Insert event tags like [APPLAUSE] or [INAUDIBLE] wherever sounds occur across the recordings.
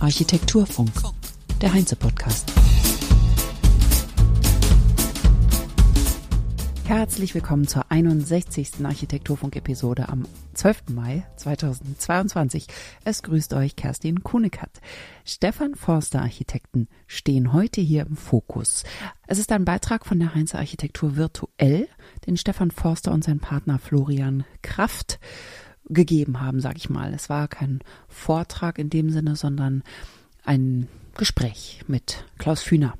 Architekturfunk. Architekturfunk, der Heinze-Podcast. Herzlich willkommen zur 61. Architekturfunk-Episode am 12. Mai 2022. Es grüßt euch Kerstin Kunekat. Stefan Forster Architekten stehen heute hier im Fokus. Es ist ein Beitrag von der Heinze Architektur virtuell, den Stefan Forster und sein Partner Florian Kraft gegeben haben, sag ich mal. Es war kein Vortrag in dem Sinne, sondern ein Gespräch mit Klaus Fühner.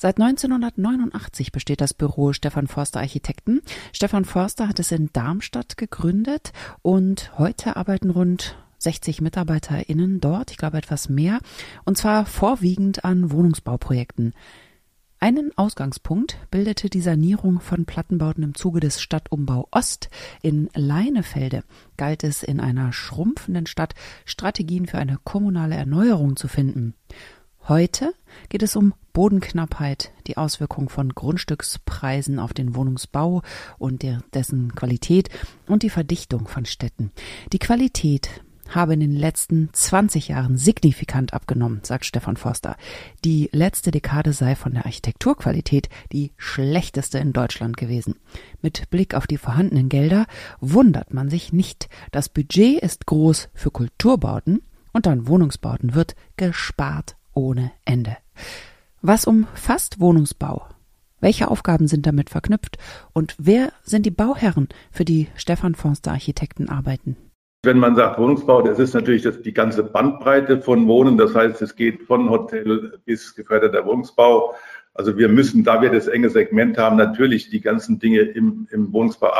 Seit 1989 besteht das Büro Stefan Forster Architekten. Stefan Forster hat es in Darmstadt gegründet und heute arbeiten rund 60 MitarbeiterInnen dort, ich glaube etwas mehr, und zwar vorwiegend an Wohnungsbauprojekten. Einen Ausgangspunkt bildete die Sanierung von Plattenbauten im Zuge des Stadtumbau Ost. In Leinefelde galt es in einer schrumpfenden Stadt Strategien für eine kommunale Erneuerung zu finden. Heute geht es um Bodenknappheit, die Auswirkung von Grundstückspreisen auf den Wohnungsbau und der, dessen Qualität und die Verdichtung von Städten. Die Qualität habe in den letzten 20 Jahren signifikant abgenommen, sagt Stefan Forster. Die letzte Dekade sei von der Architekturqualität die schlechteste in Deutschland gewesen. Mit Blick auf die vorhandenen Gelder wundert man sich nicht. Das Budget ist groß für Kulturbauten und an Wohnungsbauten wird gespart ohne Ende. Was umfasst Wohnungsbau? Welche Aufgaben sind damit verknüpft? Und wer sind die Bauherren, für die Stefan Forster Architekten arbeiten? Wenn man sagt Wohnungsbau, das ist natürlich das, die ganze Bandbreite von Wohnen. Das heißt, es geht von Hotel bis geförderter Wohnungsbau. Also wir müssen, da wir das enge Segment haben, natürlich die ganzen Dinge im, im Wohnungsbau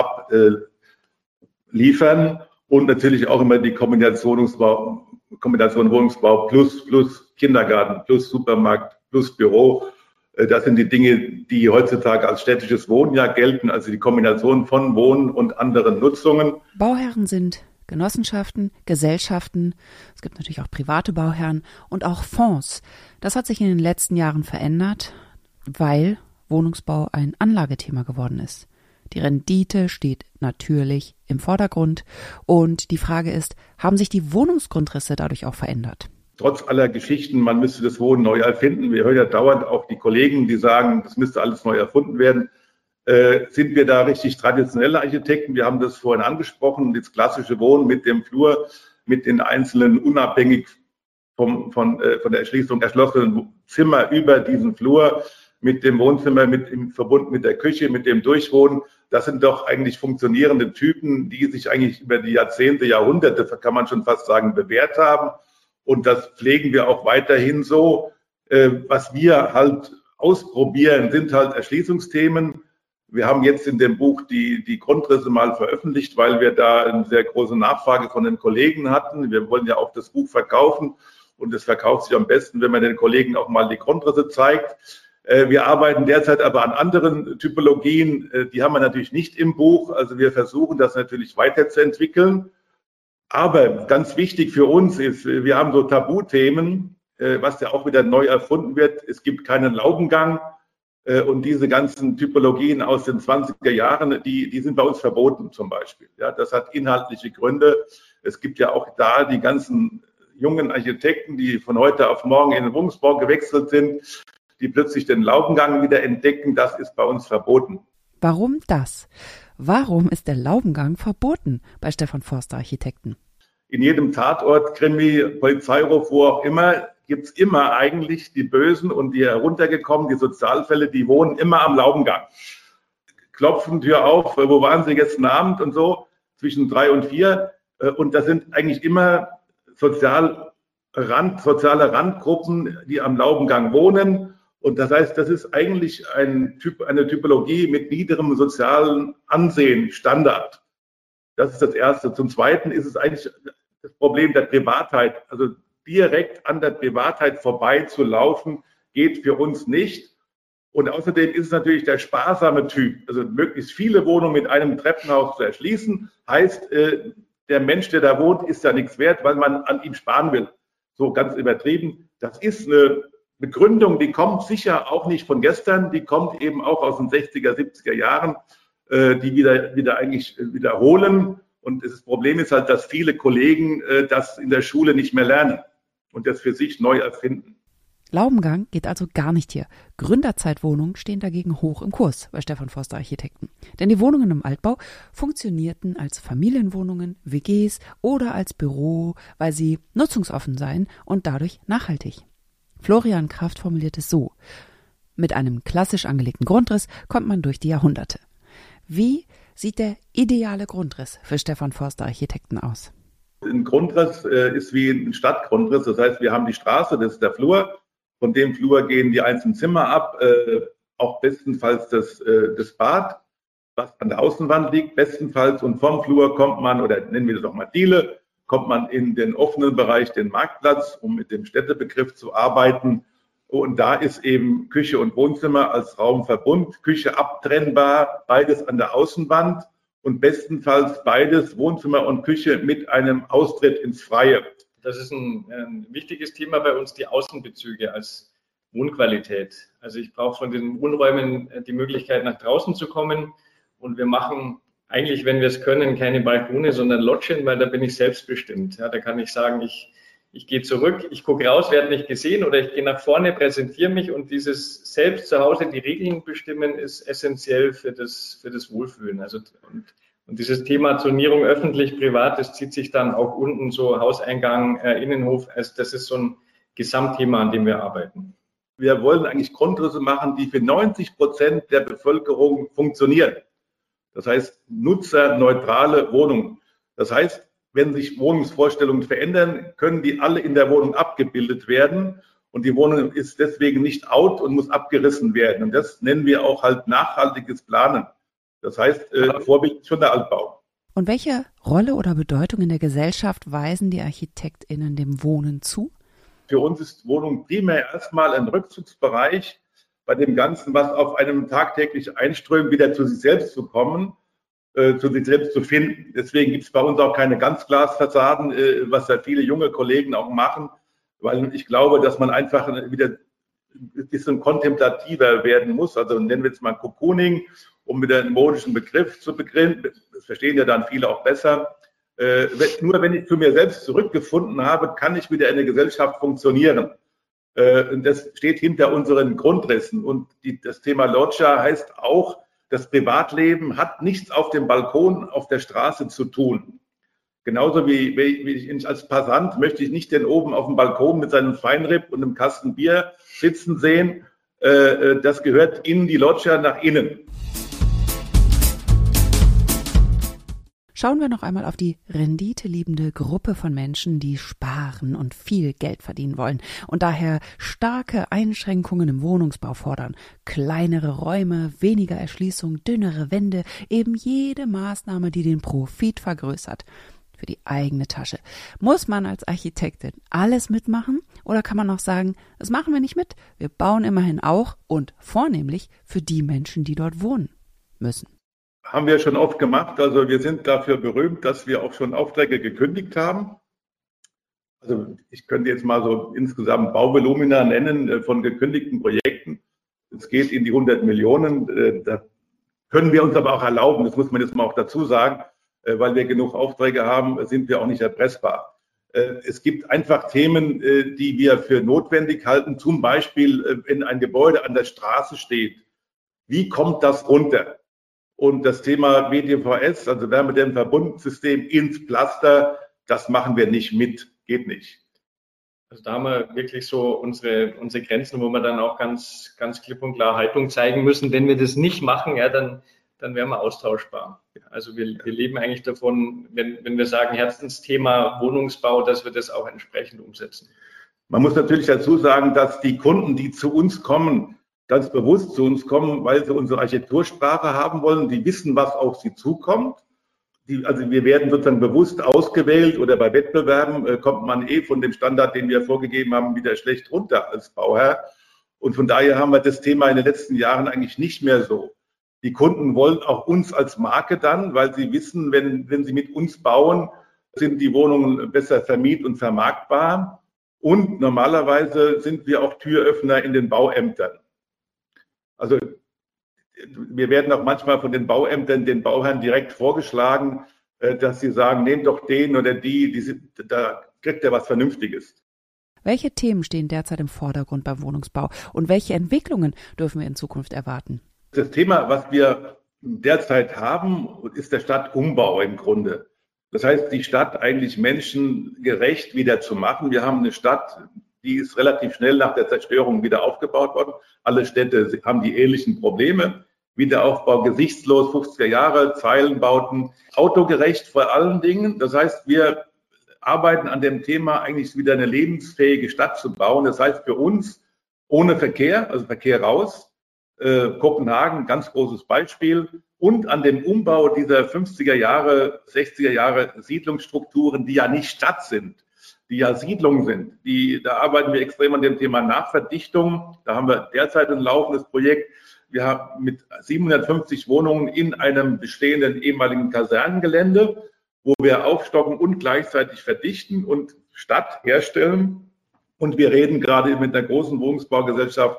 abliefern äh, und natürlich auch immer die Kombination Wohnungsbau, Kombination Wohnungsbau plus, plus Kindergarten, plus Supermarkt, plus Büro. Äh, das sind die Dinge, die heutzutage als städtisches Wohnen ja gelten, also die Kombination von Wohnen und anderen Nutzungen. Bauherren sind Genossenschaften, Gesellschaften, es gibt natürlich auch private Bauherren und auch Fonds. Das hat sich in den letzten Jahren verändert, weil Wohnungsbau ein Anlagethema geworden ist. Die Rendite steht natürlich im Vordergrund und die Frage ist, haben sich die Wohnungsgrundrisse dadurch auch verändert? Trotz aller Geschichten, man müsste das Wohnen neu erfinden. Wir hören ja dauernd auch die Kollegen, die sagen, das müsste alles neu erfunden werden. Äh, sind wir da richtig traditionelle Architekten? Wir haben das vorhin angesprochen, das klassische Wohnen mit dem Flur, mit den einzelnen unabhängig vom, von, äh, von der Erschließung erschlossenen Zimmer über diesen Flur, mit dem Wohnzimmer, mit im Verbund mit der Küche, mit dem Durchwohnen das sind doch eigentlich funktionierende Typen, die sich eigentlich über die Jahrzehnte, Jahrhunderte, kann man schon fast sagen, bewährt haben. Und das pflegen wir auch weiterhin so. Äh, was wir halt ausprobieren, sind halt Erschließungsthemen. Wir haben jetzt in dem Buch die, die Grundrisse mal veröffentlicht, weil wir da eine sehr große Nachfrage von den Kollegen hatten. Wir wollen ja auch das Buch verkaufen und es verkauft sich am besten, wenn man den Kollegen auch mal die Grundrisse zeigt. Äh, wir arbeiten derzeit aber an anderen Typologien. Äh, die haben wir natürlich nicht im Buch. Also wir versuchen das natürlich weiterzuentwickeln. Aber ganz wichtig für uns ist, äh, wir haben so Tabuthemen, was ja auch wieder neu erfunden wird. Es gibt keinen Laubengang. Und diese ganzen Typologien aus den 20er Jahren, die, die sind bei uns verboten zum Beispiel. Ja, das hat inhaltliche Gründe. Es gibt ja auch da die ganzen jungen Architekten, die von heute auf morgen in den Wohnungsbau gewechselt sind die plötzlich den Laubengang wieder entdecken, das ist bei uns verboten. Warum das? Warum ist der Laubengang verboten bei Stefan Forster Architekten? In jedem Tatort, Krimi, Polizeiruf, wo auch immer, gibt es immer eigentlich die Bösen und die heruntergekommen, die Sozialfälle, die wohnen immer am Laubengang. Klopfen Tür auf, wo waren Sie gestern Abend und so, zwischen drei und vier. Äh, und das sind eigentlich immer sozial Rand, soziale Randgruppen, die am Laubengang wohnen und das heißt, das ist eigentlich ein Typ, eine Typologie mit niederem sozialen Ansehen, Standard. Das ist das Erste. Zum Zweiten ist es eigentlich das Problem der Privatheit. Also direkt an der Privatheit vorbeizulaufen, geht für uns nicht. Und außerdem ist es natürlich der sparsame Typ. Also möglichst viele Wohnungen mit einem Treppenhaus zu erschließen, heißt, äh, der Mensch, der da wohnt, ist ja nichts wert, weil man an ihm sparen will. So ganz übertrieben. Das ist eine Begründung, die kommt sicher auch nicht von gestern, die kommt eben auch aus den 60er, 70er Jahren, äh, die wieder, wieder eigentlich wiederholen. Und das Problem ist halt, dass viele Kollegen äh, das in der Schule nicht mehr lernen und das für sich neu erfinden. Laubengang geht also gar nicht hier. Gründerzeitwohnungen stehen dagegen hoch im Kurs bei Stefan Forster Architekten. Denn die Wohnungen im Altbau funktionierten als Familienwohnungen, WGs oder als Büro, weil sie nutzungsoffen seien und dadurch nachhaltig. Florian Kraft formuliert es so. Mit einem klassisch angelegten Grundriss kommt man durch die Jahrhunderte. Wie sieht der ideale Grundriss für Stefan Forster Architekten aus? Ein Grundriss äh, ist wie ein Stadtgrundriss. Das heißt, wir haben die Straße, das ist der Flur. Von dem Flur gehen die einzelnen Zimmer ab, äh, auch bestenfalls das, äh, das Bad, was an der Außenwand liegt, bestenfalls. Und vom Flur kommt man, oder nennen wir das auch mal Diele, kommt man in den offenen Bereich, den Marktplatz, um mit dem Städtebegriff zu arbeiten. Und da ist eben Küche und Wohnzimmer als Raumverbund, Küche abtrennbar, beides an der Außenwand und bestenfalls beides Wohnzimmer und Küche mit einem Austritt ins Freie. Das ist ein, ein wichtiges Thema bei uns, die Außenbezüge als Wohnqualität. Also ich brauche von den Wohnräumen die Möglichkeit, nach draußen zu kommen. Und wir machen eigentlich, wenn wir es können, keine Balkone, sondern Lodgen, weil da bin ich selbstbestimmt. Ja, da kann ich sagen, ich ich gehe zurück, ich gucke raus, werde nicht gesehen oder ich gehe nach vorne, präsentiere mich und dieses selbst zu Hause die Regeln bestimmen ist essentiell für das, für das Wohlfühlen. Also und, und dieses Thema Zonierung öffentlich, privat, das zieht sich dann auch unten so Hauseingang, äh, Innenhof. Also das ist so ein Gesamtthema, an dem wir arbeiten. Wir wollen eigentlich Grundrisse machen, die für 90 Prozent der Bevölkerung funktionieren. Das heißt, nutzerneutrale Wohnungen. Das heißt, wenn sich Wohnungsvorstellungen verändern, können die alle in der Wohnung abgebildet werden. Und die Wohnung ist deswegen nicht out und muss abgerissen werden. Und das nennen wir auch halt nachhaltiges Planen. Das heißt, äh, Vorbild schon der Altbau. Und welche Rolle oder Bedeutung in der Gesellschaft weisen die ArchitektInnen dem Wohnen zu? Für uns ist Wohnung primär erstmal ein Rückzugsbereich bei dem Ganzen, was auf einem tagtäglich einströmt, wieder zu sich selbst zu kommen zu sich selbst zu finden. Deswegen gibt es bei uns auch keine Ganzglasfassaden, äh, was ja viele junge Kollegen auch machen, weil ich glaube, dass man einfach wieder ein bisschen kontemplativer werden muss. Also nennen wir jetzt mal Cocooning, um wieder einen modischen Begriff zu beginnen. Das verstehen ja dann viele auch besser. Äh, nur wenn ich zu mir selbst zurückgefunden habe, kann ich wieder in der Gesellschaft funktionieren. Äh, und das steht hinter unseren Grundrissen. Und die, das Thema Loggia heißt auch, das Privatleben hat nichts auf dem Balkon, auf der Straße zu tun. Genauso wie, wie ich als Passant möchte ich nicht den oben auf dem Balkon mit seinem Feinripp und einem Kasten Bier sitzen sehen. Äh, äh, das gehört in die Loggia nach innen. Schauen wir noch einmal auf die renditeliebende Gruppe von Menschen, die sparen und viel Geld verdienen wollen und daher starke Einschränkungen im Wohnungsbau fordern. Kleinere Räume, weniger Erschließung, dünnere Wände, eben jede Maßnahme, die den Profit vergrößert für die eigene Tasche. Muss man als Architektin alles mitmachen oder kann man auch sagen, das machen wir nicht mit, wir bauen immerhin auch und vornehmlich für die Menschen, die dort wohnen müssen? Haben wir schon oft gemacht. Also wir sind dafür berühmt, dass wir auch schon Aufträge gekündigt haben. Also ich könnte jetzt mal so insgesamt Bauvolumina nennen äh, von gekündigten Projekten. Es geht in die 100 Millionen. Äh, da können wir uns aber auch erlauben, das muss man jetzt mal auch dazu sagen, äh, weil wir genug Aufträge haben, sind wir auch nicht erpressbar. Es gibt einfach Themen, die wir für notwendig halten. Zum Beispiel, wenn ein Gebäude an der Straße steht, wie kommt das runter? Und das Thema WDVS, also Wärmedämmverbundensystem ins Pflaster, das machen wir nicht mit, geht nicht. Also da haben wir wirklich so unsere, unsere Grenzen, wo wir dann auch ganz, ganz klipp und klar Haltung zeigen müssen. Wenn wir das nicht machen, ja, dann, dann wären wir austauschbar. Also wir, wir leben eigentlich davon, wenn, wenn wir sagen Herzensthema Wohnungsbau, dass wir das auch entsprechend umsetzen. Man muss natürlich dazu sagen, dass die Kunden, die zu uns kommen, ganz bewusst zu uns kommen, weil sie unsere Architektursprache haben wollen. Die wissen, was auf sie zukommt. Die, also wir werden sozusagen bewusst ausgewählt oder bei Wettbewerben äh, kommt man eh von dem Standard, den wir vorgegeben haben, wieder schlecht runter als Bauherr. Und von daher haben wir das Thema in den letzten Jahren eigentlich nicht mehr so. Die Kunden wollen auch uns als Marke dann, weil sie wissen, wenn, wenn sie mit uns bauen, sind die Wohnungen besser vermiet und vermarktbar. Und normalerweise sind wir auch Türöffner in den Bauämtern. Also wir werden auch manchmal von den Bauämtern den Bauherren direkt vorgeschlagen, äh, dass sie sagen, nehmt doch den oder die, die sind, da kriegt er was Vernünftiges. Welche Themen stehen derzeit im Vordergrund beim Wohnungsbau und welche Entwicklungen dürfen wir in Zukunft erwarten? Das Thema, was wir derzeit haben, ist der Stadtumbau im Grunde. Das heißt, die Stadt eigentlich menschengerecht wieder zu machen. Wir haben eine Stadt, die ist relativ schnell nach der Zerstörung wieder aufgebaut worden. Alle Städte haben die ähnlichen Probleme. Wiederaufbau gesichtslos, 50er Jahre, Zeilenbauten, autogerecht vor allen Dingen. Das heißt, wir arbeiten an dem Thema, eigentlich wieder eine lebensfähige Stadt zu bauen. Das heißt für uns ohne Verkehr, also Verkehr raus. Äh, Kopenhagen, ganz großes Beispiel. Und an dem Umbau dieser 50er Jahre, 60er Jahre Siedlungsstrukturen, die ja nicht Stadt sind, die ja Siedlungen sind. Die, da arbeiten wir extrem an dem Thema Nachverdichtung. Da haben wir derzeit ein laufendes Projekt. Wir haben mit 750 Wohnungen in einem bestehenden ehemaligen Kasernengelände wo wir aufstocken und gleichzeitig verdichten und Stadt herstellen. Und wir reden gerade mit einer großen Wohnungsbaugesellschaft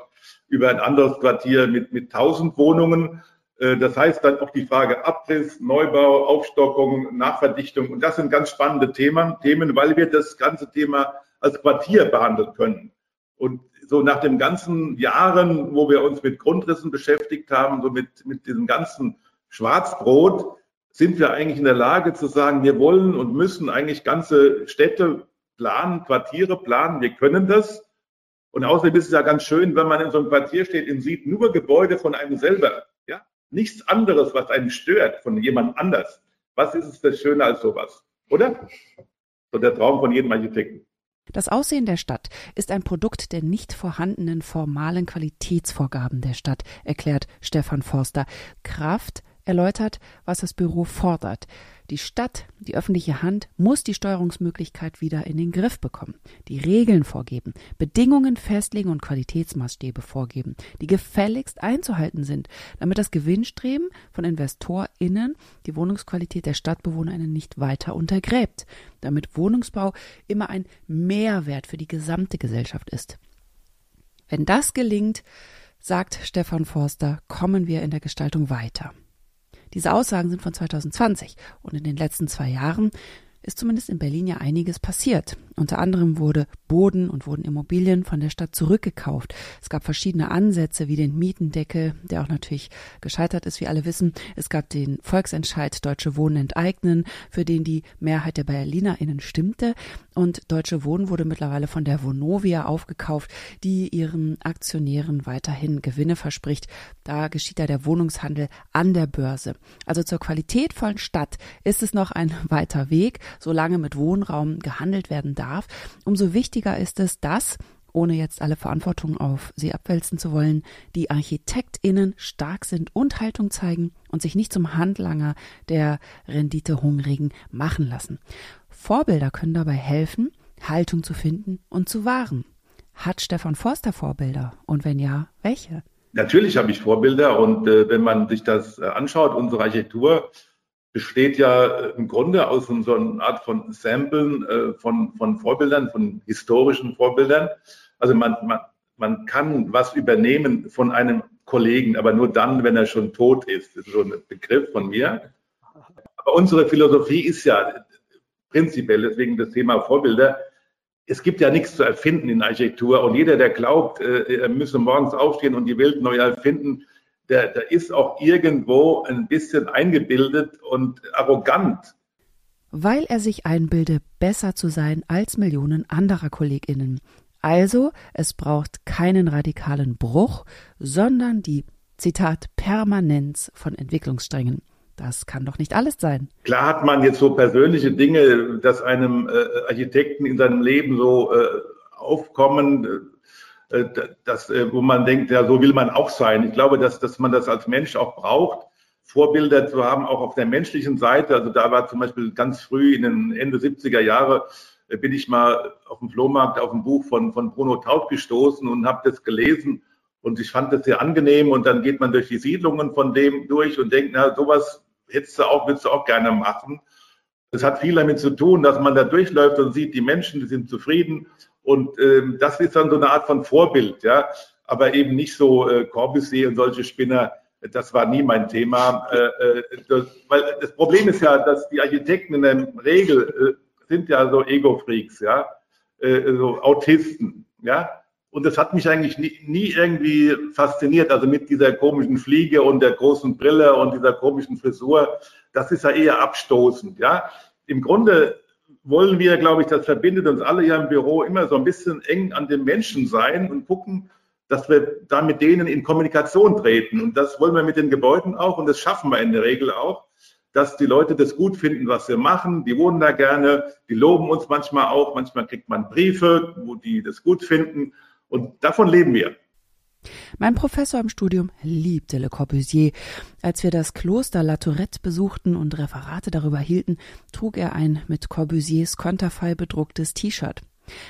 über ein anderes Quartier mit, mit 1000 Wohnungen. Äh, das heißt dann auch die Frage Abriss, Neubau, Aufstockung, Nachverdichtung. Und das sind ganz spannende Themen, Themen, weil wir das ganze Thema als Quartier behandeln können. Und so nach den ganzen Jahren, wo wir uns mit Grundrissen beschäftigt haben, so mit, mit diesem ganzen Schwarzbrot, sind wir eigentlich in der Lage zu sagen, wir wollen und müssen eigentlich ganze Städte planen, Quartiere planen, wir können das. Und außerdem ist es ja ganz schön, wenn man in so einem Quartier steht und sieht nur Gebäude von einem selber. Nichts anderes, was einen stört von jemand anders. Was ist es das Schöne als sowas? Oder? So der Traum von jedem Architekten. Das Aussehen der Stadt ist ein Produkt der nicht vorhandenen formalen Qualitätsvorgaben der Stadt, erklärt Stefan Forster. Kraft erläutert, was das Büro fordert. Die Stadt, die öffentliche Hand, muss die Steuerungsmöglichkeit wieder in den Griff bekommen, die Regeln vorgeben, Bedingungen festlegen und Qualitätsmaßstäbe vorgeben, die gefälligst einzuhalten sind, damit das Gewinnstreben von InvestorInnen die Wohnungsqualität der StadtbewohnerInnen nicht weiter untergräbt, damit Wohnungsbau immer ein Mehrwert für die gesamte Gesellschaft ist. Wenn das gelingt, sagt Stefan Forster, kommen wir in der Gestaltung weiter. Diese Aussagen sind von 2020 und in den letzten zwei Jahren ist zumindest in Berlin ja einiges passiert. Unter anderem wurde Boden und wurden Immobilien von der Stadt zurückgekauft. Es gab verschiedene Ansätze wie den Mietendeckel, der auch natürlich gescheitert ist, wie alle wissen. Es gab den Volksentscheid Deutsche Wohnen enteignen, für den die Mehrheit der BerlinerInnen stimmte. Und Deutsche Wohnen wurde mittlerweile von der Vonovia aufgekauft, die ihren Aktionären weiterhin Gewinne verspricht. Da geschieht da der Wohnungshandel an der Börse. Also zur qualitätvollen Stadt ist es noch ein [LAUGHS] weiter Weg solange mit Wohnraum gehandelt werden darf, umso wichtiger ist es, dass ohne jetzt alle Verantwortung auf sie abwälzen zu wollen, die ArchitektInnen stark sind und Haltung zeigen und sich nicht zum Handlanger der Renditehungrigen machen lassen. Vorbilder können dabei helfen, Haltung zu finden und zu wahren. Hat Stefan Forster Vorbilder? Und wenn ja, welche? Natürlich habe ich Vorbilder und äh, wenn man sich das äh, anschaut, unsere Architektur besteht ja äh, im Grunde aus so einer Art von Samplen äh, von, von Vorbildern, von historischen Vorbildern. Also man, man, man kann was übernehmen von einem Kollegen, aber nur dann, wenn er schon tot ist. Das ist so ein Begriff von mir. Aber unsere Philosophie ist ja prinzipiell, deswegen das Thema Vorbilder, es gibt ja nichts zu erfinden in Architektur und jeder, der glaubt, äh, er müsse morgens aufstehen und die Welt neu erfinden, der, der ist auch irgendwo ein bisschen eingebildet und arrogant. Weil er sich einbilde, besser zu sein als Millionen anderer KollegInnen. Also, es braucht keinen radikalen Bruch, sondern die, Zitat, Permanenz von Entwicklungssträngen. Das kann doch nicht alles sein. Klar hat man jetzt so persönliche Dinge, dass einem äh, Architekten in seinem Leben so äh, aufkommen, das, äh, wo man denkt, ja, so will man auch sein. Ich glaube, dass, dass man das als Mensch auch braucht, Vorbilder zu haben, auch auf der menschlichen Seite. Also da war zum Beispiel ganz früh in den Ende 70er Jahre, äh, bin ich mal auf dem Flohmarkt auf ein Buch von, von Bruno Taub gestoßen und habe das gelesen und ich fand das sehr angenehm und dann geht man durch die Siedlungen von dem durch und denkt, na, sowas hättest du auch, würdest du auch gerne machen. Das hat viel damit zu tun, dass man da durchläuft und sieht, die Menschen, die sind zufrieden und ähm, das ist dann so eine Art von Vorbild, ja, aber eben nicht so äh, Corbusier und solche Spinner, Das war nie mein Thema. Äh, das, weil das Problem ist ja, dass die Architekten in der Regel sind ja so Ego-Freaks, ja, so Autisten, ja. Und das hat mich eigentlich nie, nie, irgendwie fasziniert. Also mit dieser komischen Fliege und der großen Brille und dieser komischen Frisur, das ist ja eher abstoßend, ja. Im Grunde wollen wir, glaube ich, das verbindet uns alle hier im Büro immer so ein bisschen eng an den Menschen sein und gucken, dass wir da mit denen in Kommunikation treten. Und das wollen wir mit den Gebäuden auch und das schaffen wir in der Regel auch, dass die Leute das gut finden, was wir machen. Die wohnen da gerne, die loben uns manchmal auch. Manchmal kriegt man Briefe, wo die das gut finden. Und davon leben wir. Mein Professor im Studium liebte Le Corbusier. Als wir das Kloster La Tourette besuchten und Referate darüber hielten, trug er ein mit Corbusiers Konterfei bedrucktes T-Shirt.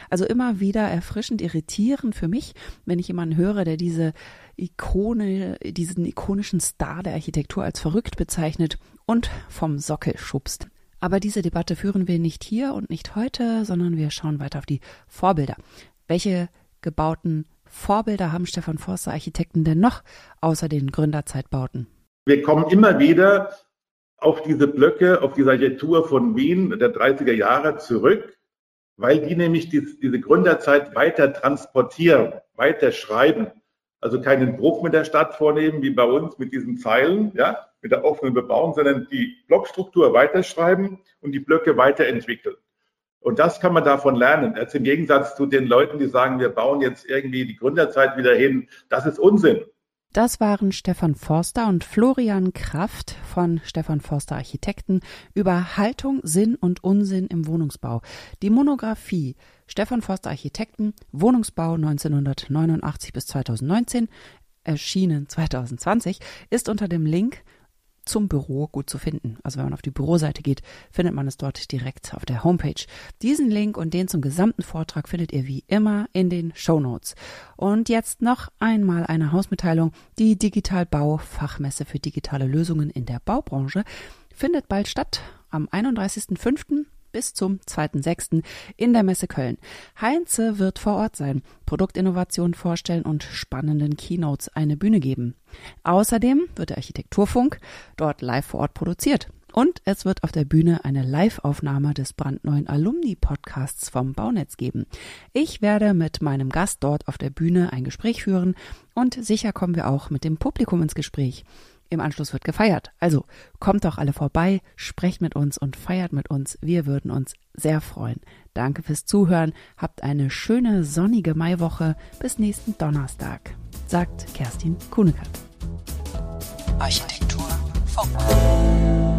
Also immer wieder erfrischend irritierend für mich, wenn ich jemanden höre, der diese Ikone, diesen ikonischen Star der Architektur als verrückt bezeichnet und vom Sockel schubst. Aber diese Debatte führen wir nicht hier und nicht heute, sondern wir schauen weiter auf die Vorbilder. Welche gebauten Vorbilder haben Stefan Forster Architekten denn noch außer den Gründerzeitbauten? Wir kommen immer wieder auf diese Blöcke, auf diese Architektur von Wien der 30er Jahre zurück, weil die nämlich die, diese Gründerzeit weiter transportieren, weiter schreiben. Also keinen Bruch mit der Stadt vornehmen, wie bei uns mit diesen Pfeilen, ja, mit der offenen Bebauung, sondern die Blockstruktur weiterschreiben und die Blöcke weiterentwickeln. Und das kann man davon lernen. Als im Gegensatz zu den Leuten, die sagen, wir bauen jetzt irgendwie die Gründerzeit wieder hin. Das ist Unsinn. Das waren Stefan Forster und Florian Kraft von Stefan Forster Architekten über Haltung, Sinn und Unsinn im Wohnungsbau. Die Monographie Stefan Forster Architekten, Wohnungsbau 1989 bis 2019, erschienen 2020, ist unter dem Link zum Büro gut zu finden. Also wenn man auf die Büroseite geht, findet man es dort direkt auf der Homepage. Diesen Link und den zum gesamten Vortrag findet ihr wie immer in den Show Notes. Und jetzt noch einmal eine Hausmitteilung. Die Digital Bau Fachmesse für digitale Lösungen in der Baubranche findet bald statt am 31.05 bis zum 2.6. in der Messe Köln. Heinze wird vor Ort sein, Produktinnovationen vorstellen und spannenden Keynotes eine Bühne geben. Außerdem wird der Architekturfunk dort live vor Ort produziert. Und es wird auf der Bühne eine Live-Aufnahme des brandneuen Alumni-Podcasts vom Baunetz geben. Ich werde mit meinem Gast dort auf der Bühne ein Gespräch führen und sicher kommen wir auch mit dem Publikum ins Gespräch. Im Anschluss wird gefeiert. Also kommt doch alle vorbei, sprecht mit uns und feiert mit uns. Wir würden uns sehr freuen. Danke fürs Zuhören. Habt eine schöne sonnige Maiwoche. Bis nächsten Donnerstag, sagt Kerstin Kuhnekert. Architektur Funk.